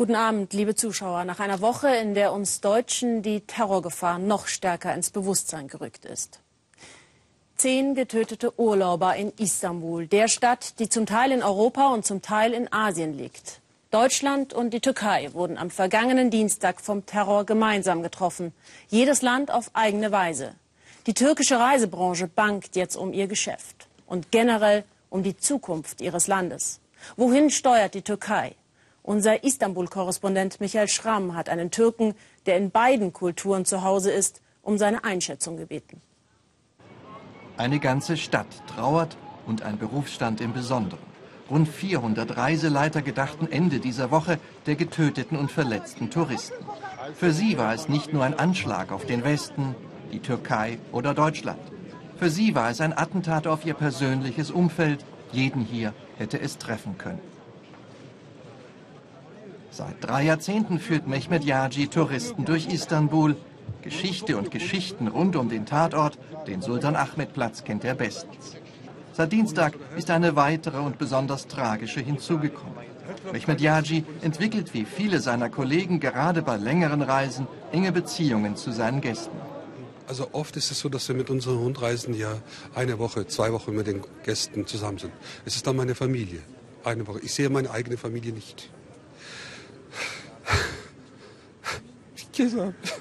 Guten Abend, liebe Zuschauer. Nach einer Woche, in der uns Deutschen die Terrorgefahr noch stärker ins Bewusstsein gerückt ist. Zehn getötete Urlauber in Istanbul, der Stadt, die zum Teil in Europa und zum Teil in Asien liegt. Deutschland und die Türkei wurden am vergangenen Dienstag vom Terror gemeinsam getroffen. Jedes Land auf eigene Weise. Die türkische Reisebranche bangt jetzt um ihr Geschäft und generell um die Zukunft ihres Landes. Wohin steuert die Türkei? Unser Istanbul-Korrespondent Michael Schramm hat einen Türken, der in beiden Kulturen zu Hause ist, um seine Einschätzung gebeten. Eine ganze Stadt trauert und ein Berufsstand im Besonderen. Rund 400 Reiseleiter gedachten Ende dieser Woche der getöteten und verletzten Touristen. Für sie war es nicht nur ein Anschlag auf den Westen, die Türkei oder Deutschland. Für sie war es ein Attentat auf ihr persönliches Umfeld. Jeden hier hätte es treffen können. Seit drei Jahrzehnten führt Mehmet Yaji Touristen durch Istanbul. Geschichte und Geschichten rund um den Tatort, den Sultan Ahmed Platz, kennt er bestens. Seit Dienstag ist eine weitere und besonders tragische hinzugekommen. Mehmet Yaji entwickelt wie viele seiner Kollegen gerade bei längeren Reisen enge Beziehungen zu seinen Gästen. Also oft ist es so, dass wir mit unseren Rundreisen ja eine Woche, zwei Wochen mit den Gästen zusammen sind. Es ist dann meine Familie. Eine Woche. Ich sehe meine eigene Familie nicht. gesagt,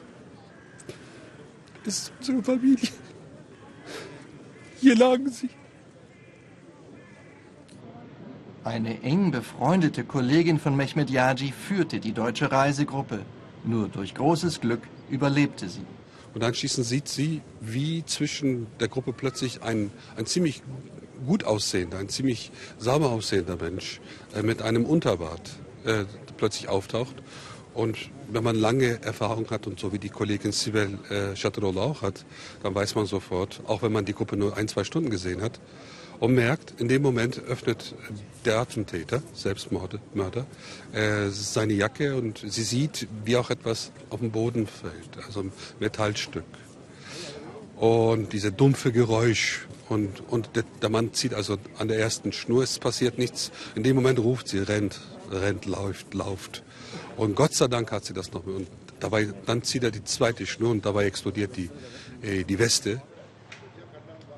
ist unsere Familie. Hier lagen sie. Eine eng befreundete Kollegin von Mehmet Yaji führte die deutsche Reisegruppe. Nur durch großes Glück überlebte sie. Und anschließend sieht sie, wie zwischen der Gruppe plötzlich ein, ein ziemlich gut aussehender, ein ziemlich sauber aussehender Mensch äh, mit einem Unterbart äh, plötzlich auftaucht. Und wenn man lange Erfahrung hat und so wie die Kollegin Sibel äh, Chaterola auch hat, dann weiß man sofort, auch wenn man die Gruppe nur ein, zwei Stunden gesehen hat, und merkt, in dem Moment öffnet der Attentäter, Selbstmörder, äh, seine Jacke und sie sieht, wie auch etwas auf den Boden fällt, also ein Metallstück. Und diese dumpfe Geräusch und, und der, der Mann zieht also an der ersten Schnur, es passiert nichts. In dem Moment ruft sie, rennt, rennt, läuft, lauft. Und Gott sei Dank hat sie das noch. Und dabei, dann zieht er die zweite Schnur und dabei explodiert die, äh, die Weste.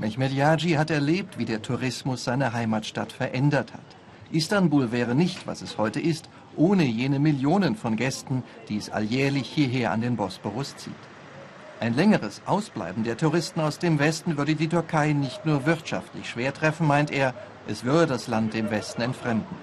Mehmet Yaji hat erlebt, wie der Tourismus seine Heimatstadt verändert hat. Istanbul wäre nicht, was es heute ist, ohne jene Millionen von Gästen, die es alljährlich hierher an den Bosporus zieht. Ein längeres Ausbleiben der Touristen aus dem Westen würde die Türkei nicht nur wirtschaftlich schwer treffen, meint er, es würde das Land dem Westen entfremden.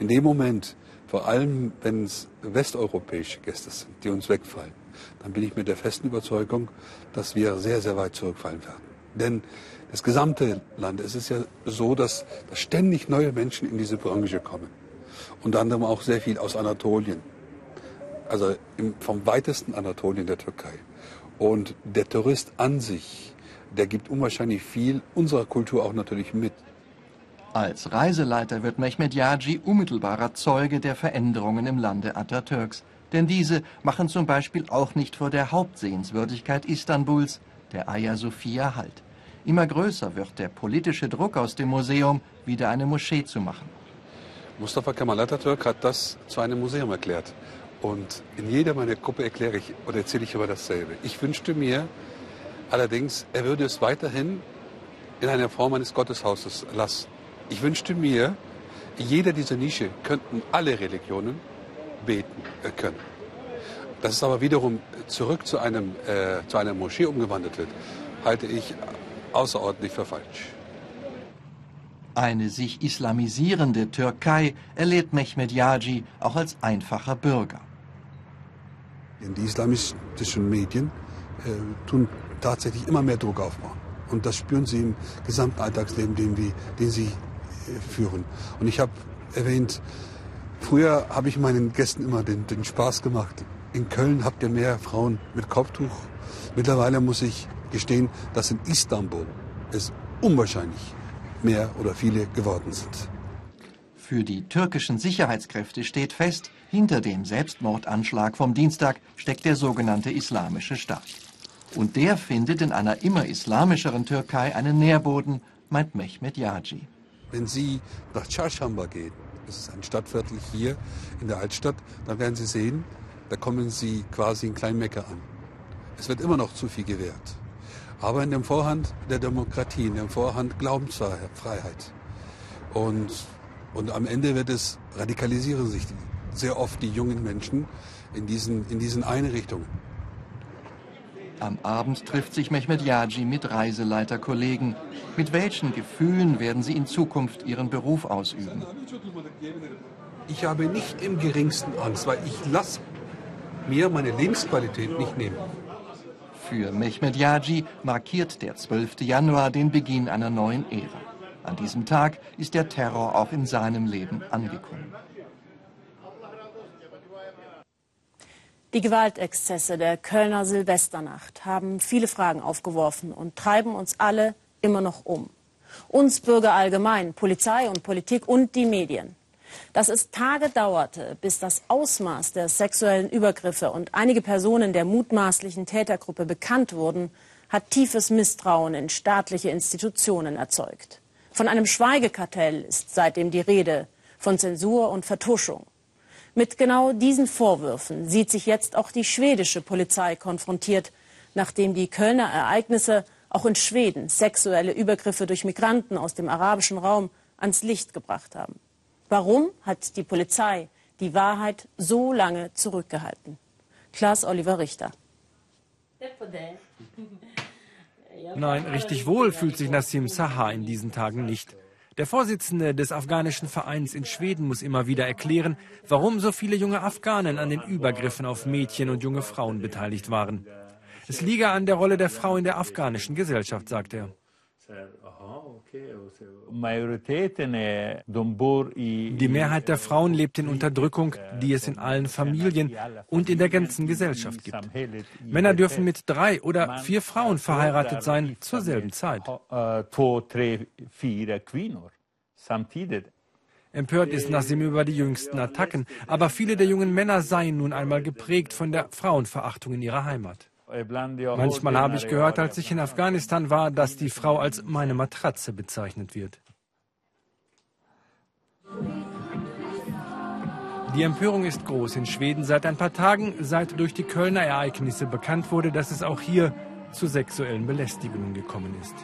In dem Moment, vor allem, wenn es westeuropäische Gäste sind, die uns wegfallen, dann bin ich mit der festen Überzeugung, dass wir sehr, sehr weit zurückfallen werden. Denn das gesamte Land, es ist ja so, dass, dass ständig neue Menschen in diese Branche kommen. Unter anderem auch sehr viel aus Anatolien. Also im, vom weitesten Anatolien der Türkei. Und der Tourist an sich, der gibt unwahrscheinlich viel unserer Kultur auch natürlich mit. Als Reiseleiter wird Mehmet Yaji unmittelbarer Zeuge der Veränderungen im Lande Atatürks. Denn diese machen zum Beispiel auch nicht vor der Hauptsehenswürdigkeit Istanbuls, der Hagia Sophia, Halt. Immer größer wird der politische Druck aus dem Museum, wieder eine Moschee zu machen. Mustafa Kemal Atatürk hat das zu einem Museum erklärt. Und in jeder meiner Gruppe erkläre ich oder erzähle ich über dasselbe. Ich wünschte mir allerdings, er würde es weiterhin in einer Form eines Gotteshauses lassen. Ich wünschte mir, in jeder dieser Nische könnten alle Religionen beten äh, können. Dass es aber wiederum zurück zu, einem, äh, zu einer Moschee umgewandelt wird, halte ich außerordentlich für falsch. Eine sich islamisierende Türkei erlebt Mehmet Yaji auch als einfacher Bürger. Die islamistischen Medien äh, tun tatsächlich immer mehr Druck aufbauen. Und das spüren sie im gesamten Alltagsleben, den, wir, den sie führen. Und ich habe erwähnt, früher habe ich meinen Gästen immer den, den Spaß gemacht. In Köln habt ihr mehr Frauen mit Kopftuch. Mittlerweile muss ich gestehen, dass in Istanbul es unwahrscheinlich mehr oder viele geworden sind. Für die türkischen Sicherheitskräfte steht fest, hinter dem Selbstmordanschlag vom Dienstag steckt der sogenannte Islamische Staat. Und der findet in einer immer islamischeren Türkei einen Nährboden meint Mehmet Yaji. Wenn Sie nach Çarşamba gehen, das ist ein Stadtviertel hier in der Altstadt, dann werden Sie sehen, da kommen Sie quasi in Kleinmecke an. Es wird immer noch zu viel gewährt. Aber in dem Vorhand der Demokratie, in dem Vorhand Glaubensfreiheit. Und, und am Ende wird es, radikalisieren sich sehr oft die jungen Menschen in diesen, in diesen Einrichtungen. Am Abend trifft sich Mehmet Yaji mit Reiseleiterkollegen. Mit welchen Gefühlen werden sie in Zukunft ihren Beruf ausüben? Ich habe nicht im geringsten Angst, weil ich lasse mir meine Lebensqualität nicht nehmen. Für Mehmet Yaji markiert der 12. Januar den Beginn einer neuen Ära. An diesem Tag ist der Terror auch in seinem Leben angekommen. Die Gewaltexzesse der Kölner Silvesternacht haben viele Fragen aufgeworfen und treiben uns alle immer noch um. Uns Bürger allgemein, Polizei und Politik und die Medien. Dass es Tage dauerte, bis das Ausmaß der sexuellen Übergriffe und einige Personen der mutmaßlichen Tätergruppe bekannt wurden, hat tiefes Misstrauen in staatliche Institutionen erzeugt. Von einem Schweigekartell ist seitdem die Rede, von Zensur und Vertuschung. Mit genau diesen Vorwürfen sieht sich jetzt auch die schwedische Polizei konfrontiert, nachdem die Kölner Ereignisse auch in Schweden sexuelle Übergriffe durch Migranten aus dem arabischen Raum ans Licht gebracht haben. Warum hat die Polizei die Wahrheit so lange zurückgehalten? Klaas Oliver Richter. Nein, richtig wohl fühlt sich Nassim Saha in diesen Tagen nicht. Der Vorsitzende des afghanischen Vereins in Schweden muss immer wieder erklären, warum so viele junge Afghanen an den Übergriffen auf Mädchen und junge Frauen beteiligt waren. Es liege an der Rolle der Frau in der afghanischen Gesellschaft, sagt er. Die Mehrheit der Frauen lebt in Unterdrückung, die es in allen Familien und in der ganzen Gesellschaft gibt. Männer dürfen mit drei oder vier Frauen verheiratet sein zur selben Zeit. Empört ist Nassim über die jüngsten Attacken, aber viele der jungen Männer seien nun einmal geprägt von der Frauenverachtung in ihrer Heimat. Manchmal habe ich gehört, als ich in Afghanistan war, dass die Frau als meine Matratze bezeichnet wird. Die Empörung ist groß in Schweden seit ein paar Tagen, seit durch die Kölner Ereignisse bekannt wurde, dass es auch hier zu sexuellen Belästigungen gekommen ist.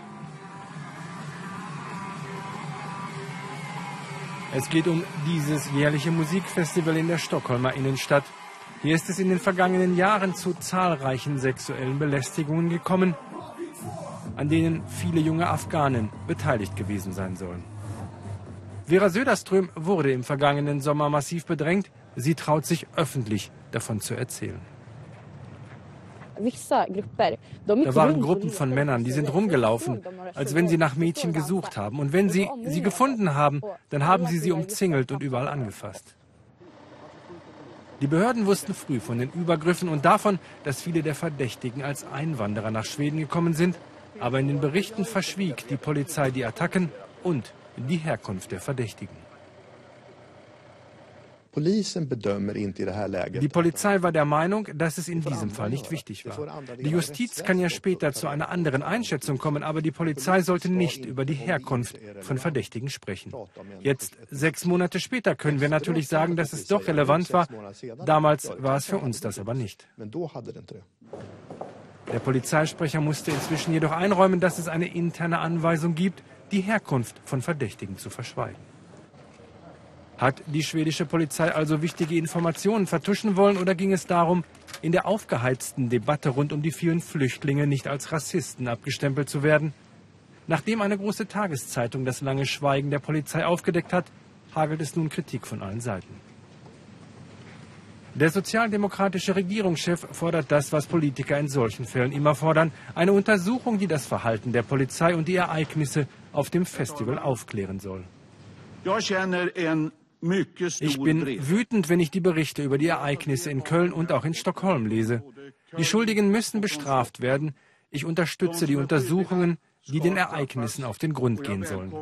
Es geht um dieses jährliche Musikfestival in der Stockholmer Innenstadt. Hier ist es in den vergangenen Jahren zu zahlreichen sexuellen Belästigungen gekommen, an denen viele junge Afghanen beteiligt gewesen sein sollen. Vera Söderström wurde im vergangenen Sommer massiv bedrängt. Sie traut sich öffentlich davon zu erzählen. Da waren Gruppen von Männern, die sind rumgelaufen, als wenn sie nach Mädchen gesucht haben. Und wenn sie sie gefunden haben, dann haben sie sie umzingelt und überall angefasst. Die Behörden wussten früh von den Übergriffen und davon, dass viele der Verdächtigen als Einwanderer nach Schweden gekommen sind. Aber in den Berichten verschwieg die Polizei die Attacken und die Herkunft der Verdächtigen. Die Polizei war der Meinung, dass es in diesem Fall nicht wichtig war. Die Justiz kann ja später zu einer anderen Einschätzung kommen, aber die Polizei sollte nicht über die Herkunft von Verdächtigen sprechen. Jetzt, sechs Monate später, können wir natürlich sagen, dass es doch relevant war. Damals war es für uns das aber nicht. Der Polizeisprecher musste inzwischen jedoch einräumen, dass es eine interne Anweisung gibt, die Herkunft von Verdächtigen zu verschweigen. Hat die schwedische Polizei also wichtige Informationen vertuschen wollen oder ging es darum, in der aufgeheizten Debatte rund um die vielen Flüchtlinge nicht als Rassisten abgestempelt zu werden? Nachdem eine große Tageszeitung das lange Schweigen der Polizei aufgedeckt hat, hagelt es nun Kritik von allen Seiten. Der sozialdemokratische Regierungschef fordert das, was Politiker in solchen Fällen immer fordern, eine Untersuchung, die das Verhalten der Polizei und die Ereignisse auf dem Festival aufklären soll. Ich bin wütend, wenn ich die Berichte über die Ereignisse in Köln und auch in Stockholm lese. Die Schuldigen müssen bestraft werden. Ich unterstütze die Untersuchungen, die den Ereignissen auf den Grund gehen sollen.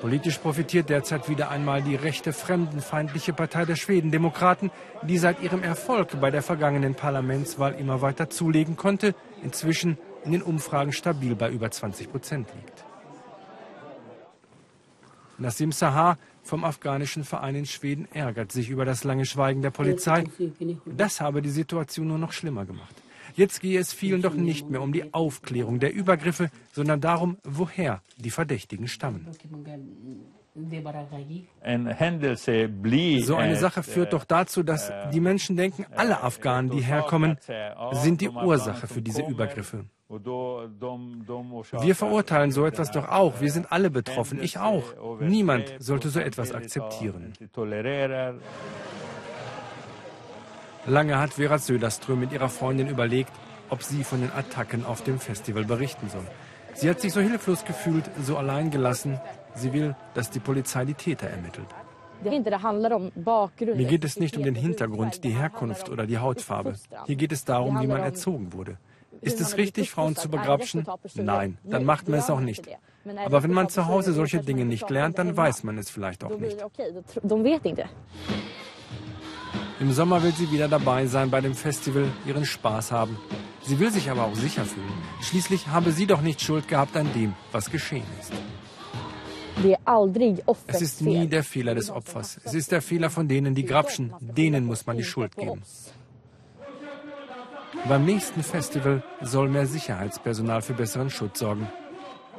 Politisch profitiert derzeit wieder einmal die rechte fremdenfeindliche Partei der Schwedendemokraten, die seit ihrem Erfolg bei der vergangenen Parlamentswahl immer weiter zulegen konnte, inzwischen in den Umfragen stabil bei über 20 Prozent liegt. Nassim Sahar vom afghanischen Verein in Schweden ärgert sich über das lange Schweigen der Polizei. Das habe die Situation nur noch schlimmer gemacht. Jetzt gehe es vielen doch nicht mehr um die Aufklärung der Übergriffe, sondern darum, woher die Verdächtigen stammen. So eine Sache führt doch dazu, dass die Menschen denken, alle Afghanen, die herkommen, sind die Ursache für diese Übergriffe. Wir verurteilen so etwas doch auch. Wir sind alle betroffen. Ich auch. Niemand sollte so etwas akzeptieren. Lange hat Vera Söderström mit ihrer Freundin überlegt, ob sie von den Attacken auf dem Festival berichten soll. Sie hat sich so hilflos gefühlt, so allein gelassen. Sie will, dass die Polizei die Täter ermittelt. Mir geht es nicht um den Hintergrund, die Herkunft oder die Hautfarbe. Hier geht es darum, wie man erzogen wurde. Ist es richtig, Frauen zu begrapschen? Nein, dann macht man es auch nicht. Aber wenn man zu Hause solche Dinge nicht lernt, dann weiß man es vielleicht auch nicht. Im Sommer will sie wieder dabei sein bei dem Festival, ihren Spaß haben. Sie will sich aber auch sicher fühlen. Schließlich habe sie doch nicht Schuld gehabt an dem, was geschehen ist. Es ist nie der Fehler des Opfers. Es ist der Fehler von denen, die grapschen. Denen muss man die Schuld geben. Beim nächsten Festival soll mehr Sicherheitspersonal für besseren Schutz sorgen.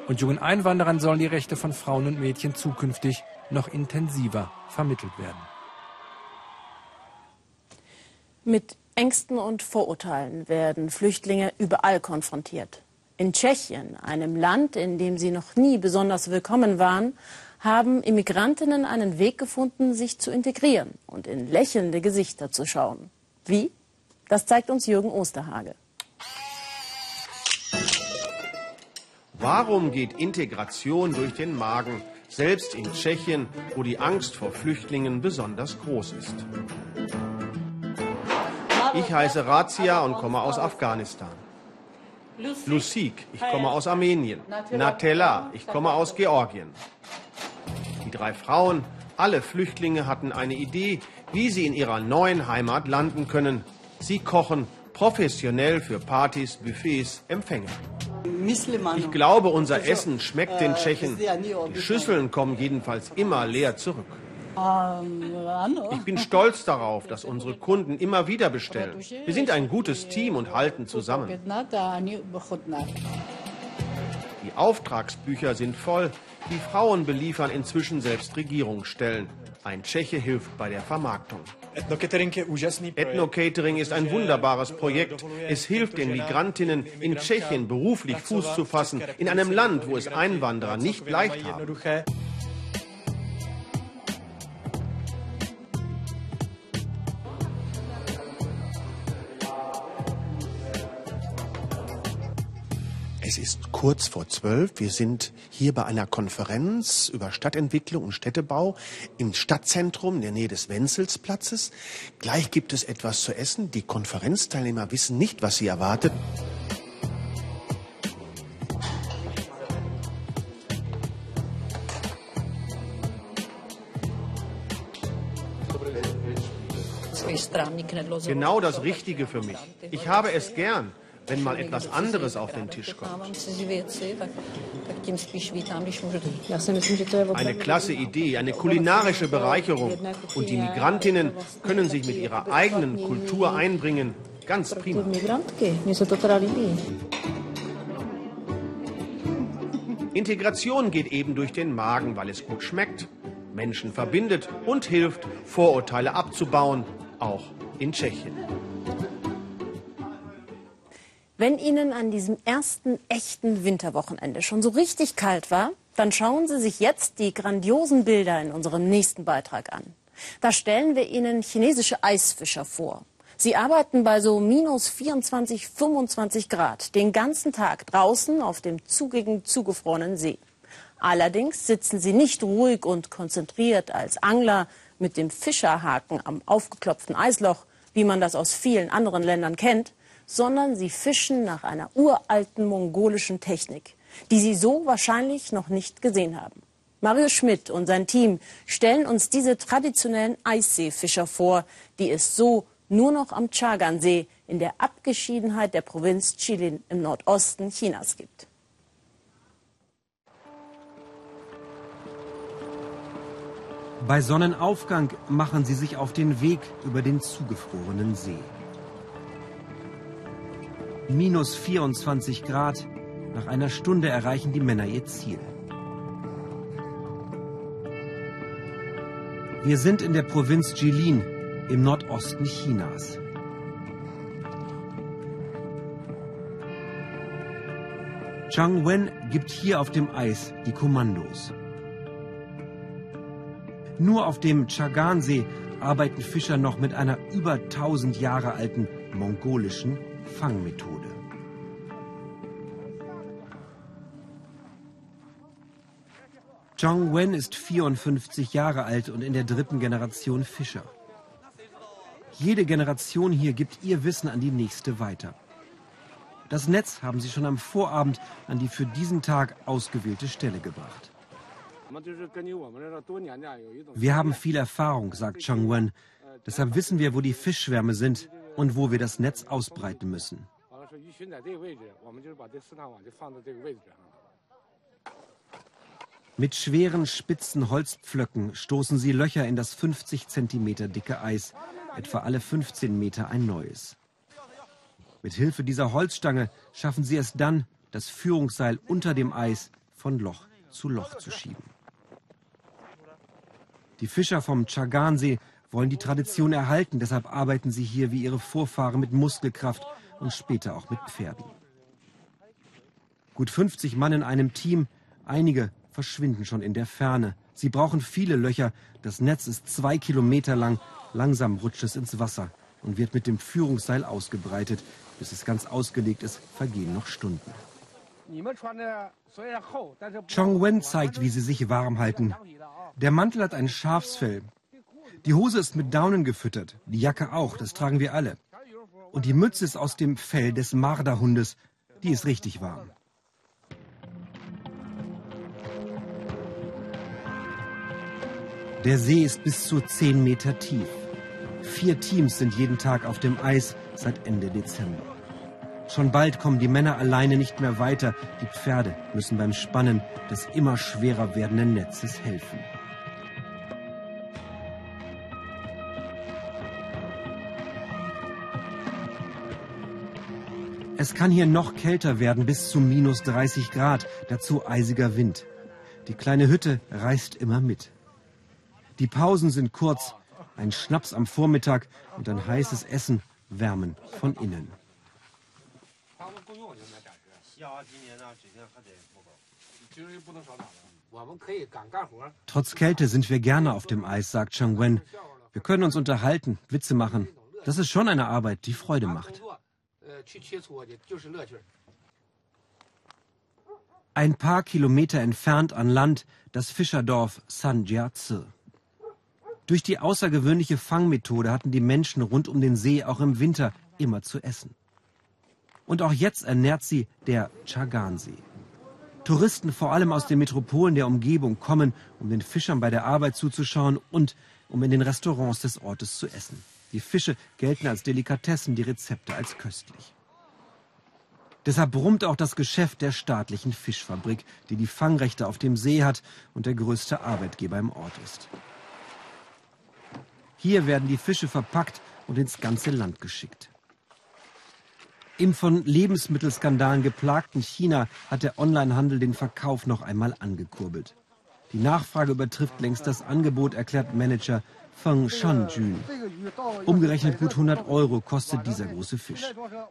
Und jungen Einwanderern sollen die Rechte von Frauen und Mädchen zukünftig noch intensiver vermittelt werden. Mit Ängsten und Vorurteilen werden Flüchtlinge überall konfrontiert. In Tschechien, einem Land, in dem sie noch nie besonders willkommen waren, haben Immigrantinnen einen Weg gefunden, sich zu integrieren und in lächelnde Gesichter zu schauen. Wie? Das zeigt uns Jürgen Osterhage. Warum geht Integration durch den Magen, selbst in Tschechien, wo die Angst vor Flüchtlingen besonders groß ist? Ich heiße Razia und komme aus Afghanistan. Lusik, ich komme aus Armenien. Natella, ich komme aus Georgien. Die drei Frauen, alle Flüchtlinge hatten eine Idee, wie sie in ihrer neuen Heimat landen können. Sie kochen professionell für Partys, Buffets, Empfänge. Ich glaube, unser Essen schmeckt den Tschechen. Die Schüsseln kommen jedenfalls immer leer zurück. Ich bin stolz darauf, dass unsere Kunden immer wieder bestellen. Wir sind ein gutes Team und halten zusammen. Die Auftragsbücher sind voll. Die Frauen beliefern inzwischen selbst Regierungsstellen. Ein Tscheche hilft bei der Vermarktung. Ethno-Catering ist ein wunderbares Projekt. Es hilft den Migrantinnen in Tschechien beruflich Fuß zu fassen, in einem Land, wo es Einwanderer nicht leicht haben. Kurz vor zwölf. Wir sind hier bei einer Konferenz über Stadtentwicklung und Städtebau im Stadtzentrum in der Nähe des Wenzelsplatzes. Gleich gibt es etwas zu essen. Die Konferenzteilnehmer wissen nicht, was sie erwartet. Genau das Richtige für mich. Ich habe es gern wenn mal etwas anderes auf den Tisch kommt. Eine klasse Idee, eine kulinarische Bereicherung. Und die Migrantinnen können sich mit ihrer eigenen Kultur einbringen. Ganz prima. Integration geht eben durch den Magen, weil es gut schmeckt, Menschen verbindet und hilft, Vorurteile abzubauen, auch in Tschechien. Wenn Ihnen an diesem ersten echten Winterwochenende schon so richtig kalt war, dann schauen Sie sich jetzt die grandiosen Bilder in unserem nächsten Beitrag an. Da stellen wir Ihnen chinesische Eisfischer vor. Sie arbeiten bei so minus 24, 25 Grad den ganzen Tag draußen auf dem zugigen, zugefrorenen See. Allerdings sitzen sie nicht ruhig und konzentriert als Angler mit dem Fischerhaken am aufgeklopften Eisloch, wie man das aus vielen anderen Ländern kennt, sondern sie fischen nach einer uralten mongolischen Technik. die sie so wahrscheinlich noch nicht gesehen haben. Mario Schmidt und sein Team stellen uns diese traditionellen Eisseefischer vor, die es so nur noch am Chagan-See in der Abgeschiedenheit der Provinz Jilin im Nordosten Chinas gibt. Bei Sonnenaufgang machen sie sich auf den Weg über den zugefrorenen See. Minus 24 Grad. Nach einer Stunde erreichen die Männer ihr Ziel. Wir sind in der Provinz Jilin im Nordosten Chinas. Zhang Wen gibt hier auf dem Eis die Kommandos. Nur auf dem Chagan-See arbeiten Fischer noch mit einer über 1000 Jahre alten mongolischen Fangmethode. Zhang Wen ist 54 Jahre alt und in der dritten Generation Fischer. Jede Generation hier gibt ihr Wissen an die nächste weiter. Das Netz haben sie schon am Vorabend an die für diesen Tag ausgewählte Stelle gebracht. Wir haben viel Erfahrung, sagt Chang Wen. Deshalb wissen wir, wo die Fischschwärme sind und wo wir das Netz ausbreiten müssen. Mit schweren, spitzen Holzpflöcken stoßen sie Löcher in das 50 cm dicke Eis, etwa alle 15 Meter ein neues. Mit Hilfe dieser Holzstange schaffen sie es dann, das Führungsseil unter dem Eis von Loch zu Loch zu schieben. Die Fischer vom Chagansee wollen die Tradition erhalten, deshalb arbeiten sie hier wie ihre Vorfahren mit Muskelkraft und später auch mit Pferden. Gut 50 Mann in einem Team, einige verschwinden schon in der Ferne. Sie brauchen viele Löcher. Das Netz ist zwei Kilometer lang. Langsam rutscht es ins Wasser und wird mit dem Führungsseil ausgebreitet. Bis es ganz ausgelegt ist, vergehen noch Stunden. Chong Wen zeigt, wie sie sich warm halten. Der Mantel hat ein Schafsfell. Die Hose ist mit Daunen gefüttert, die Jacke auch, das tragen wir alle. Und die Mütze ist aus dem Fell des Marderhundes, die ist richtig warm. Der See ist bis zu 10 Meter tief. Vier Teams sind jeden Tag auf dem Eis seit Ende Dezember. Schon bald kommen die Männer alleine nicht mehr weiter. Die Pferde müssen beim Spannen des immer schwerer werdenden Netzes helfen. Es kann hier noch kälter werden, bis zu minus 30 Grad, dazu eisiger Wind. Die kleine Hütte reißt immer mit. Die Pausen sind kurz. Ein Schnaps am Vormittag und ein heißes Essen wärmen von innen. Trotz Kälte sind wir gerne auf dem Eis, sagt Chang Wen. Wir können uns unterhalten, Witze machen. Das ist schon eine Arbeit, die Freude macht. Ein paar Kilometer entfernt an Land das Fischerdorf Sanjiazi. Durch die außergewöhnliche Fangmethode hatten die Menschen rund um den See auch im Winter immer zu essen. Und auch jetzt ernährt sie der Chagansee. Touristen, vor allem aus den Metropolen der Umgebung, kommen, um den Fischern bei der Arbeit zuzuschauen und um in den Restaurants des Ortes zu essen. Die Fische gelten als Delikatessen, die Rezepte als köstlich. Deshalb brummt auch das Geschäft der staatlichen Fischfabrik, die die Fangrechte auf dem See hat und der größte Arbeitgeber im Ort ist. Hier werden die Fische verpackt und ins ganze Land geschickt. Im von Lebensmittelskandalen geplagten China hat der Onlinehandel den Verkauf noch einmal angekurbelt. Die Nachfrage übertrifft längst das Angebot, erklärt Manager Feng Shanjun. Umgerechnet gut 100 Euro kostet dieser große Fisch.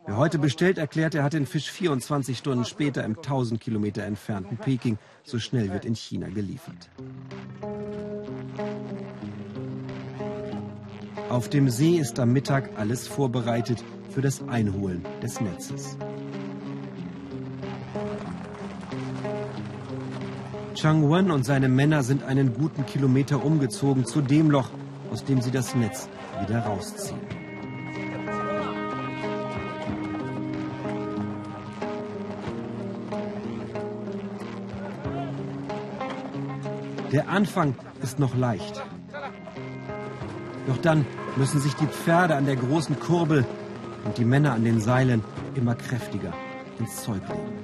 Wer heute bestellt, erklärt, er hat den Fisch 24 Stunden später im 1000 Kilometer entfernten Peking. So schnell wird in China geliefert. Auf dem See ist am Mittag alles vorbereitet für das Einholen des Netzes. Chang Wen und seine Männer sind einen guten Kilometer umgezogen zu dem Loch, aus dem sie das Netz wieder rausziehen. Der Anfang ist noch leicht. Doch dann müssen sich die Pferde an der großen Kurbel und die Männer an den Seilen immer kräftiger ins Zeug legen.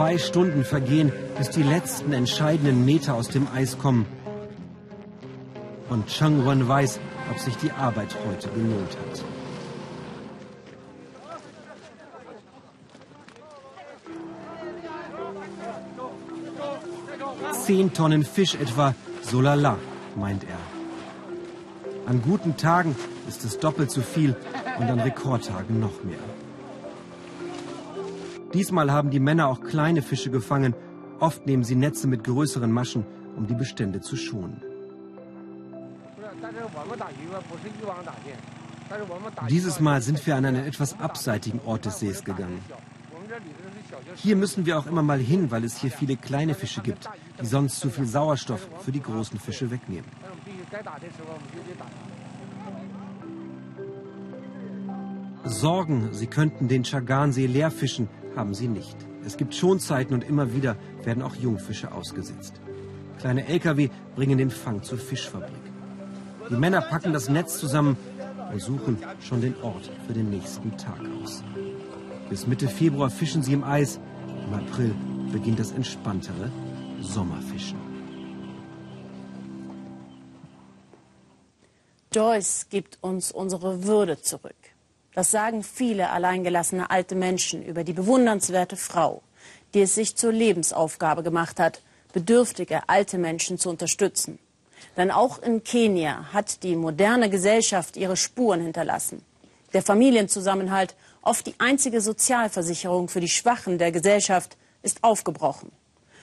Zwei Stunden vergehen, bis die letzten entscheidenden Meter aus dem Eis kommen. Und Chang Wen weiß, ob sich die Arbeit heute gelohnt hat. Zehn Tonnen Fisch etwa, so lala, meint er. An guten Tagen ist es doppelt so viel und an Rekordtagen noch mehr. Diesmal haben die Männer auch kleine Fische gefangen. Oft nehmen sie Netze mit größeren Maschen, um die Bestände zu schonen. Dieses Mal sind wir an einen etwas abseitigen Ort des Sees gegangen. Hier müssen wir auch immer mal hin, weil es hier viele kleine Fische gibt, die sonst zu viel Sauerstoff für die großen Fische wegnehmen. Sorgen, sie könnten den Chagansee leerfischen, haben sie nicht. Es gibt Schonzeiten und immer wieder werden auch Jungfische ausgesetzt. Kleine Lkw bringen den Fang zur Fischfabrik. Die Männer packen das Netz zusammen und suchen schon den Ort für den nächsten Tag aus. Bis Mitte Februar fischen sie im Eis. Im April beginnt das entspanntere Sommerfischen. Joyce gibt uns unsere Würde zurück. Das sagen viele alleingelassene alte Menschen über die bewundernswerte Frau, die es sich zur Lebensaufgabe gemacht hat, bedürftige alte Menschen zu unterstützen. Denn auch in Kenia hat die moderne Gesellschaft ihre Spuren hinterlassen. Der Familienzusammenhalt, oft die einzige Sozialversicherung für die Schwachen der Gesellschaft, ist aufgebrochen.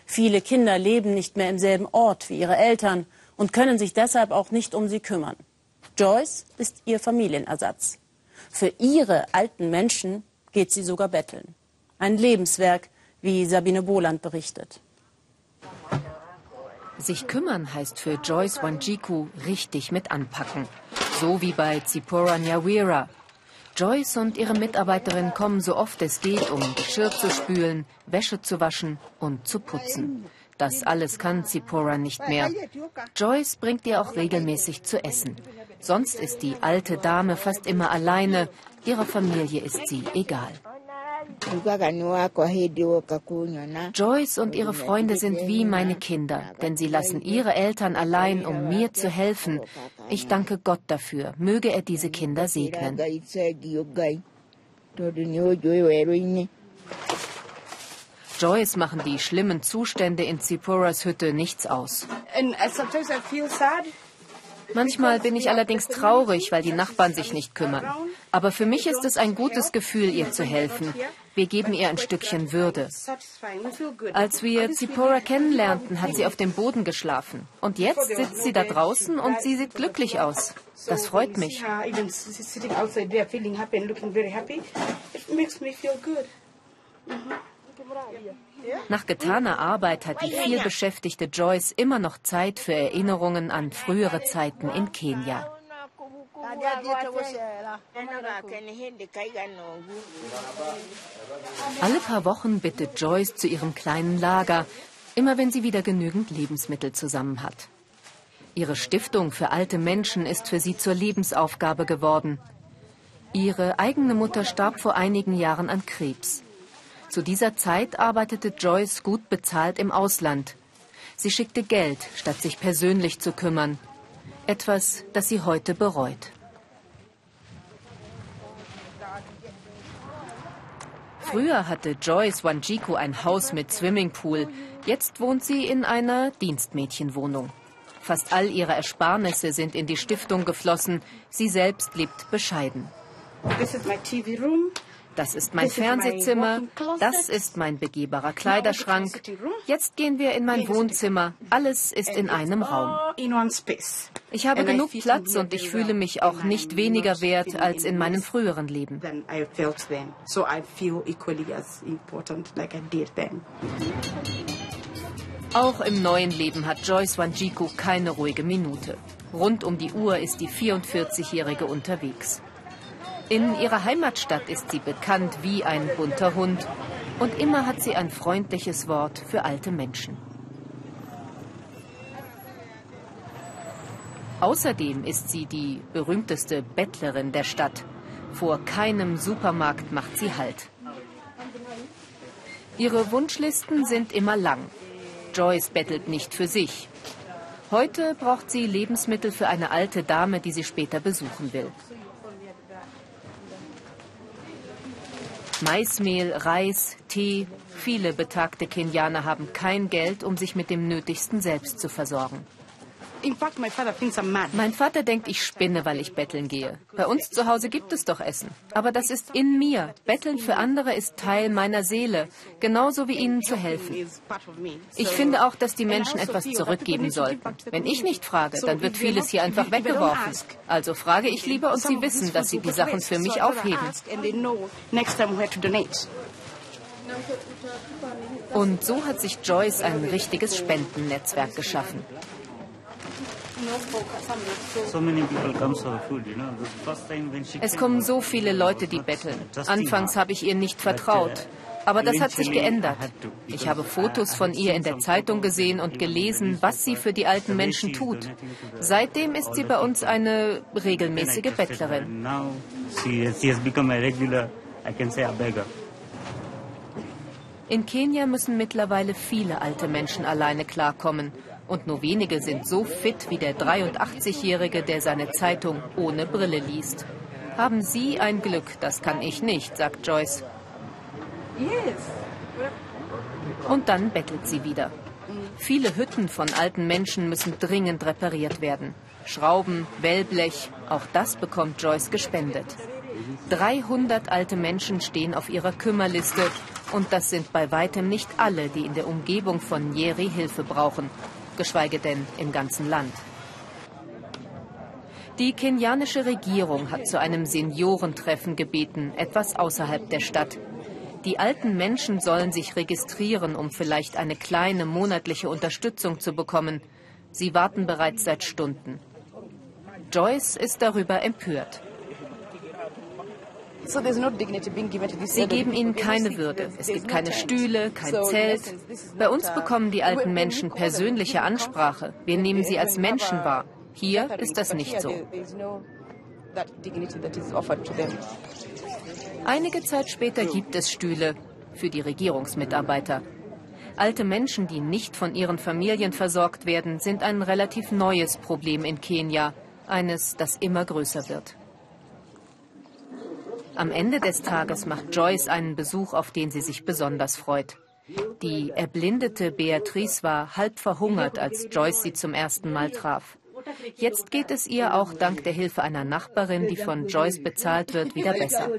Viele Kinder leben nicht mehr im selben Ort wie ihre Eltern und können sich deshalb auch nicht um sie kümmern. Joyce ist ihr Familienersatz. Für ihre alten Menschen geht sie sogar betteln. Ein Lebenswerk, wie Sabine Boland berichtet. Sich kümmern heißt für Joyce Wanjiku richtig mit anpacken. So wie bei Zipora Nyawira. Joyce und ihre Mitarbeiterin kommen so oft es geht, um Geschirr zu spülen, Wäsche zu waschen und zu putzen. Das alles kann Zipora nicht mehr. Joyce bringt ihr auch regelmäßig zu essen. Sonst ist die alte Dame fast immer alleine. Ihrer Familie ist sie egal. Joyce und ihre Freunde sind wie meine Kinder, denn sie lassen ihre Eltern allein, um mir zu helfen. Ich danke Gott dafür. Möge er diese Kinder segnen. Joyce machen die schlimmen Zustände in Zipporas Hütte nichts aus. Manchmal bin ich allerdings traurig, weil die Nachbarn sich nicht kümmern. Aber für mich ist es ein gutes Gefühl, ihr zu helfen. Wir geben ihr ein Stückchen Würde. Als wir Zipporah kennenlernten, hat sie auf dem Boden geschlafen. Und jetzt sitzt sie da draußen und sie sieht glücklich aus. Das freut mich. Nach getaner Arbeit hat die vielbeschäftigte Joyce immer noch Zeit für Erinnerungen an frühere Zeiten in Kenia. Alle paar Wochen bittet Joyce zu ihrem kleinen Lager, immer wenn sie wieder genügend Lebensmittel zusammen hat. Ihre Stiftung für alte Menschen ist für sie zur Lebensaufgabe geworden. Ihre eigene Mutter starb vor einigen Jahren an Krebs. Zu dieser Zeit arbeitete Joyce gut bezahlt im Ausland. Sie schickte Geld, statt sich persönlich zu kümmern. Etwas, das sie heute bereut. Früher hatte Joyce Wanjiku ein Haus mit Swimmingpool. Jetzt wohnt sie in einer Dienstmädchenwohnung. Fast all ihre Ersparnisse sind in die Stiftung geflossen. Sie selbst lebt bescheiden. This is my TV room. Das ist mein Fernsehzimmer. Das ist mein begehbarer Kleiderschrank. Jetzt gehen wir in mein Wohnzimmer. Alles ist in einem Raum. Ich habe genug Platz und ich fühle mich auch nicht weniger wert als in meinem früheren Leben. Auch im neuen Leben hat Joyce Wanjiku keine ruhige Minute. Rund um die Uhr ist die 44-Jährige unterwegs. In ihrer Heimatstadt ist sie bekannt wie ein bunter Hund. Und immer hat sie ein freundliches Wort für alte Menschen. Außerdem ist sie die berühmteste Bettlerin der Stadt. Vor keinem Supermarkt macht sie Halt. Ihre Wunschlisten sind immer lang. Joyce bettelt nicht für sich. Heute braucht sie Lebensmittel für eine alte Dame, die sie später besuchen will. Maismehl, Reis, Tee. Viele betagte Kenianer haben kein Geld, um sich mit dem Nötigsten selbst zu versorgen. Mein Vater denkt, ich spinne, weil ich betteln gehe. Bei uns zu Hause gibt es doch Essen. Aber das ist in mir. Betteln für andere ist Teil meiner Seele, genauso wie ihnen zu helfen. Ich finde auch, dass die Menschen etwas zurückgeben sollten. Wenn ich nicht frage, dann wird vieles hier einfach weggeworfen. Also frage ich lieber und sie wissen, dass sie die Sachen für mich aufheben. Und so hat sich Joyce ein richtiges Spendennetzwerk geschaffen. Es kommen so viele Leute, die betteln. Anfangs habe ich ihr nicht vertraut. Aber das hat sich geändert. Ich habe Fotos von ihr in der Zeitung gesehen und gelesen, was sie für die alten Menschen tut. Seitdem ist sie bei uns eine regelmäßige Bettlerin. In Kenia müssen mittlerweile viele alte Menschen alleine klarkommen. Und nur wenige sind so fit wie der 83-Jährige, der seine Zeitung ohne Brille liest. Haben Sie ein Glück, das kann ich nicht, sagt Joyce. Und dann bettelt sie wieder. Viele Hütten von alten Menschen müssen dringend repariert werden. Schrauben, Wellblech, auch das bekommt Joyce gespendet. 300 alte Menschen stehen auf ihrer Kümmerliste und das sind bei weitem nicht alle, die in der Umgebung von Nyeri Hilfe brauchen geschweige denn im ganzen Land. Die kenianische Regierung hat zu einem Seniorentreffen gebeten, etwas außerhalb der Stadt. Die alten Menschen sollen sich registrieren, um vielleicht eine kleine monatliche Unterstützung zu bekommen. Sie warten bereits seit Stunden. Joyce ist darüber empört. Sie geben ihnen keine Würde. Es gibt keine Stühle, kein Zelt. Bei uns bekommen die alten Menschen persönliche Ansprache. Wir nehmen sie als Menschen wahr. Hier ist das nicht so. Einige Zeit später gibt es Stühle für die Regierungsmitarbeiter. Alte Menschen, die nicht von ihren Familien versorgt werden, sind ein relativ neues Problem in Kenia, eines, das immer größer wird. Am Ende des Tages macht Joyce einen Besuch, auf den sie sich besonders freut. Die erblindete Beatrice war halb verhungert, als Joyce sie zum ersten Mal traf. Jetzt geht es ihr auch dank der Hilfe einer Nachbarin, die von Joyce bezahlt wird, wieder besser.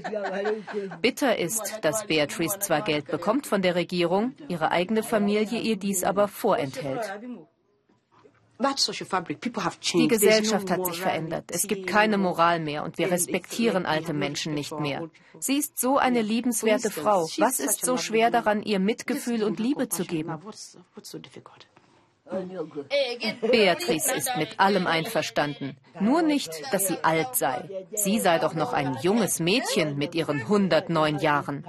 Bitter ist, dass Beatrice zwar Geld bekommt von der Regierung, ihre eigene Familie ihr dies aber vorenthält. Die Gesellschaft hat sich verändert. Es gibt keine Moral mehr und wir respektieren alte Menschen nicht mehr. Sie ist so eine liebenswerte Frau. Was ist so schwer daran, ihr Mitgefühl und Liebe zu geben? Beatrice ist mit allem einverstanden. Nur nicht, dass sie alt sei. Sie sei doch noch ein junges Mädchen mit ihren 109 Jahren.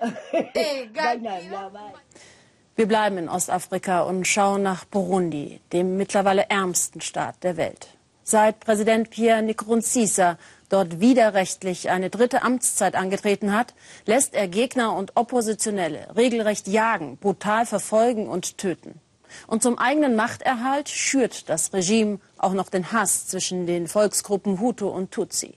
Wir bleiben in Ostafrika und schauen nach Burundi, dem mittlerweile ärmsten Staat der Welt. Seit Präsident Pierre Nkurunziza dort widerrechtlich eine dritte Amtszeit angetreten hat, lässt er Gegner und Oppositionelle regelrecht jagen, brutal verfolgen und töten. Und zum eigenen Machterhalt schürt das Regime auch noch den Hass zwischen den Volksgruppen Hutu und Tutsi.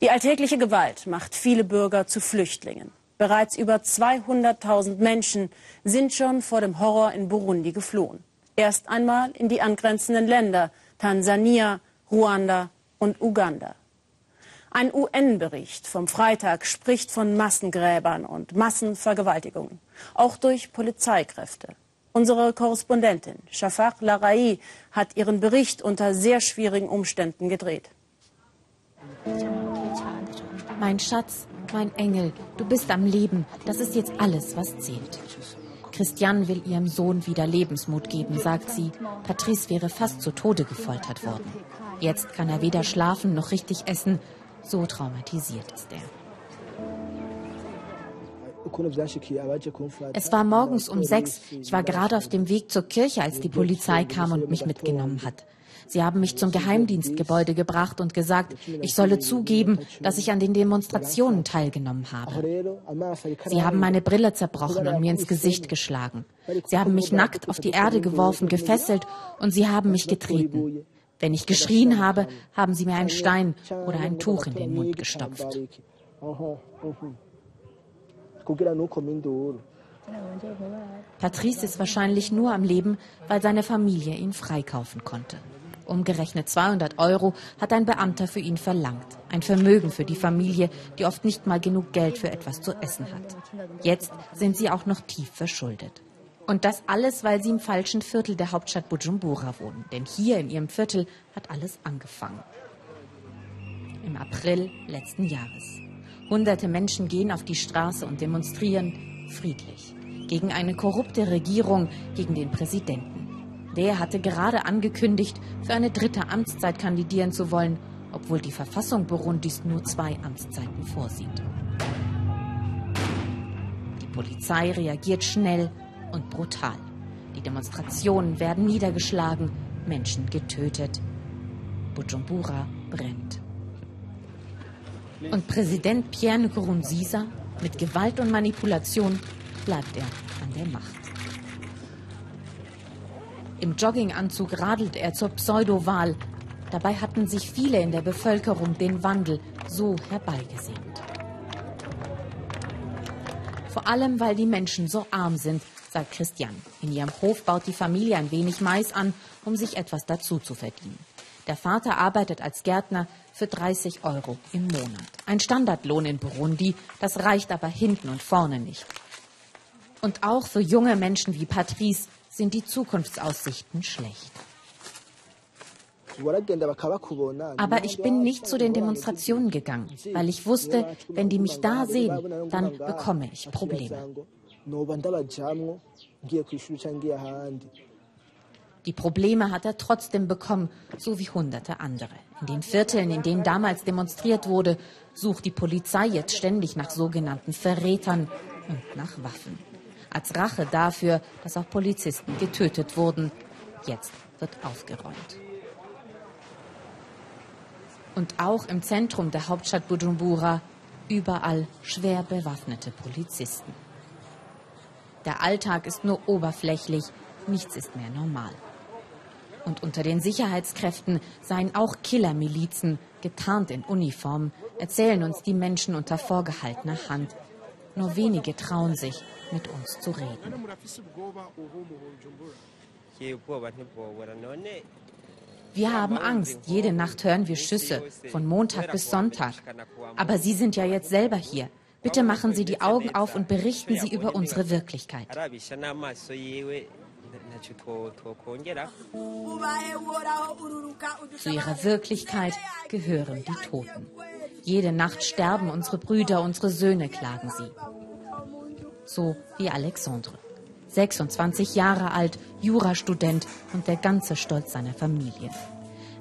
Die alltägliche Gewalt macht viele Bürger zu Flüchtlingen. Bereits über 200.000 Menschen sind schon vor dem Horror in Burundi geflohen. Erst einmal in die angrenzenden Länder Tansania, Ruanda und Uganda. Ein UN-Bericht vom Freitag spricht von Massengräbern und Massenvergewaltigungen, auch durch Polizeikräfte. Unsere Korrespondentin Shafak Larai hat ihren Bericht unter sehr schwierigen Umständen gedreht. Mein Schatz, mein Engel, du bist am Leben. Das ist jetzt alles, was zählt. Christiane will ihrem Sohn wieder Lebensmut geben, sagt sie. Patrice wäre fast zu Tode gefoltert worden. Jetzt kann er weder schlafen noch richtig essen. So traumatisiert ist er. Es war morgens um sechs. Ich war gerade auf dem Weg zur Kirche, als die Polizei kam und mich mitgenommen hat. Sie haben mich zum Geheimdienstgebäude gebracht und gesagt, ich solle zugeben, dass ich an den Demonstrationen teilgenommen habe. Sie haben meine Brille zerbrochen und mir ins Gesicht geschlagen. Sie haben mich nackt auf die Erde geworfen, gefesselt und sie haben mich getreten. Wenn ich geschrien habe, haben sie mir einen Stein oder ein Tuch in den Mund gestopft. Patrice ist wahrscheinlich nur am Leben, weil seine Familie ihn freikaufen konnte. Umgerechnet 200 Euro hat ein Beamter für ihn verlangt. Ein Vermögen für die Familie, die oft nicht mal genug Geld für etwas zu essen hat. Jetzt sind sie auch noch tief verschuldet. Und das alles, weil sie im falschen Viertel der Hauptstadt Bujumbura wohnen. Denn hier in ihrem Viertel hat alles angefangen. Im April letzten Jahres. Hunderte Menschen gehen auf die Straße und demonstrieren friedlich. Gegen eine korrupte Regierung, gegen den Präsidenten. Der hatte gerade angekündigt, für eine dritte Amtszeit kandidieren zu wollen, obwohl die Verfassung Burundis nur zwei Amtszeiten vorsieht. Die Polizei reagiert schnell und brutal. Die Demonstrationen werden niedergeschlagen, Menschen getötet. Bujumbura brennt. Und Präsident Pierre Nkurunziza, mit Gewalt und Manipulation bleibt er an der Macht. Im Jogginganzug radelt er zur Pseudowahl. Dabei hatten sich viele in der Bevölkerung den Wandel so herbeigesehnt. Vor allem, weil die Menschen so arm sind, sagt Christian. In ihrem Hof baut die Familie ein wenig Mais an, um sich etwas dazu zu verdienen. Der Vater arbeitet als Gärtner für 30 Euro im Monat. Ein Standardlohn in Burundi, das reicht aber hinten und vorne nicht. Und auch für junge Menschen wie Patrice sind die Zukunftsaussichten schlecht. Aber ich bin nicht zu den Demonstrationen gegangen, weil ich wusste, wenn die mich da sehen, dann bekomme ich Probleme. Die Probleme hat er trotzdem bekommen, so wie hunderte andere. In den Vierteln, in denen damals demonstriert wurde, sucht die Polizei jetzt ständig nach sogenannten Verrätern und nach Waffen als Rache dafür, dass auch Polizisten getötet wurden. Jetzt wird aufgeräumt. Und auch im Zentrum der Hauptstadt Bujumbura überall schwer bewaffnete Polizisten. Der Alltag ist nur oberflächlich, nichts ist mehr normal. Und unter den Sicherheitskräften seien auch Killermilizen, getarnt in Uniform, erzählen uns die Menschen unter vorgehaltener Hand. Nur wenige trauen sich, mit uns zu reden. Wir haben Angst. Jede Nacht hören wir Schüsse, von Montag bis Sonntag. Aber Sie sind ja jetzt selber hier. Bitte machen Sie die Augen auf und berichten Sie über unsere Wirklichkeit. Zu ihrer Wirklichkeit gehören die Toten. Jede Nacht sterben unsere Brüder, unsere Söhne, klagen sie so wie Alexandre. 26 Jahre alt, Jurastudent und der ganze Stolz seiner Familie.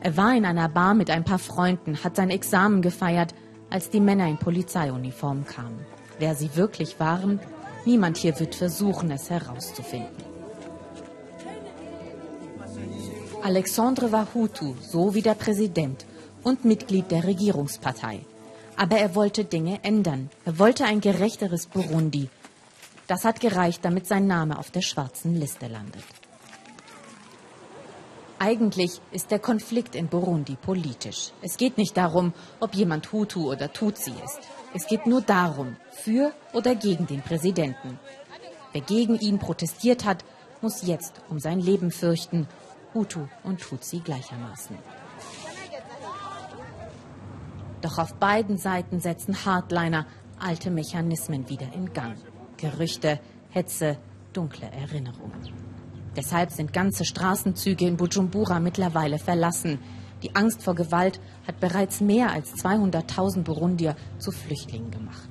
Er war in einer Bar mit ein paar Freunden, hat sein Examen gefeiert, als die Männer in Polizeiuniform kamen. Wer sie wirklich waren, niemand hier wird versuchen, es herauszufinden. Alexandre war Hutu, so wie der Präsident und Mitglied der Regierungspartei. Aber er wollte Dinge ändern. Er wollte ein gerechteres Burundi, das hat gereicht, damit sein Name auf der schwarzen Liste landet. Eigentlich ist der Konflikt in Burundi politisch. Es geht nicht darum, ob jemand Hutu oder Tutsi ist. Es geht nur darum, für oder gegen den Präsidenten. Wer gegen ihn protestiert hat, muss jetzt um sein Leben fürchten, Hutu und Tutsi gleichermaßen. Doch auf beiden Seiten setzen Hardliner alte Mechanismen wieder in Gang. Gerüchte, Hetze, dunkle Erinnerungen. Deshalb sind ganze Straßenzüge in Bujumbura mittlerweile verlassen. Die Angst vor Gewalt hat bereits mehr als 200.000 Burundier zu Flüchtlingen gemacht.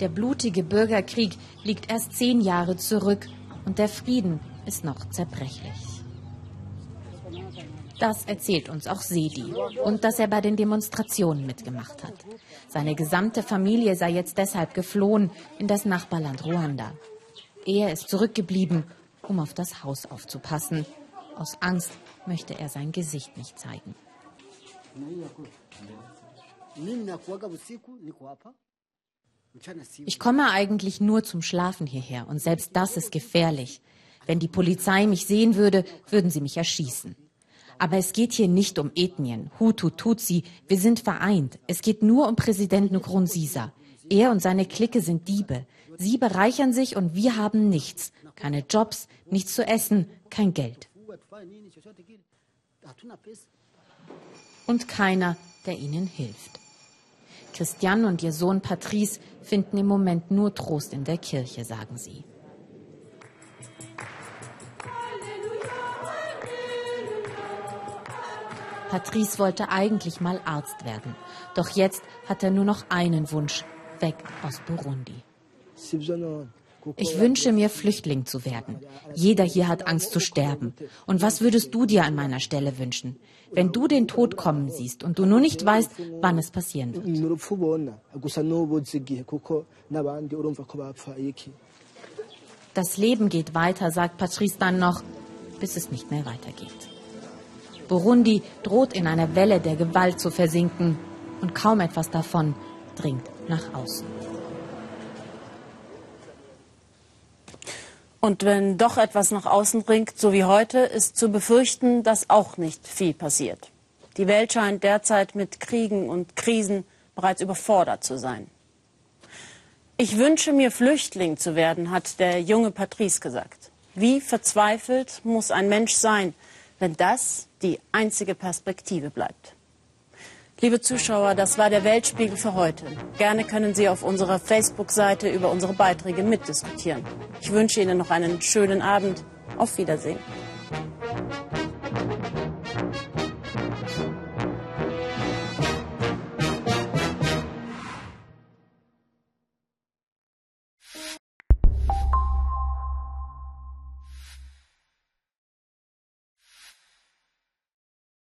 Der blutige Bürgerkrieg liegt erst zehn Jahre zurück und der Frieden ist noch zerbrechlich. Das erzählt uns auch Sedi und dass er bei den Demonstrationen mitgemacht hat. Seine gesamte Familie sei jetzt deshalb geflohen in das Nachbarland Ruanda. Er ist zurückgeblieben, um auf das Haus aufzupassen. Aus Angst möchte er sein Gesicht nicht zeigen. Ich komme eigentlich nur zum Schlafen hierher und selbst das ist gefährlich. Wenn die Polizei mich sehen würde, würden sie mich erschießen. Aber es geht hier nicht um Ethnien, Hutu, Tutsi, wir sind vereint. Es geht nur um Präsident Nkurunziza. Er und seine Clique sind Diebe. Sie bereichern sich und wir haben nichts. Keine Jobs, nichts zu essen, kein Geld. Und keiner, der ihnen hilft. Christian und ihr Sohn Patrice finden im Moment nur Trost in der Kirche, sagen sie. Patrice wollte eigentlich mal Arzt werden. Doch jetzt hat er nur noch einen Wunsch, weg aus Burundi. Ich wünsche mir, Flüchtling zu werden. Jeder hier hat Angst zu sterben. Und was würdest du dir an meiner Stelle wünschen? Wenn du den Tod kommen siehst und du nur nicht weißt, wann es passieren wird. Das Leben geht weiter, sagt Patrice dann noch, bis es nicht mehr weitergeht. Burundi droht in einer Welle der Gewalt zu versinken und kaum etwas davon dringt nach außen. Und wenn doch etwas nach außen dringt, so wie heute, ist zu befürchten, dass auch nicht viel passiert. Die Welt scheint derzeit mit Kriegen und Krisen bereits überfordert zu sein. Ich wünsche mir, Flüchtling zu werden, hat der junge Patrice gesagt. Wie verzweifelt muss ein Mensch sein, wenn das die einzige Perspektive bleibt. Liebe Zuschauer, das war der Weltspiegel für heute. Gerne können Sie auf unserer Facebook-Seite über unsere Beiträge mitdiskutieren. Ich wünsche Ihnen noch einen schönen Abend. Auf Wiedersehen.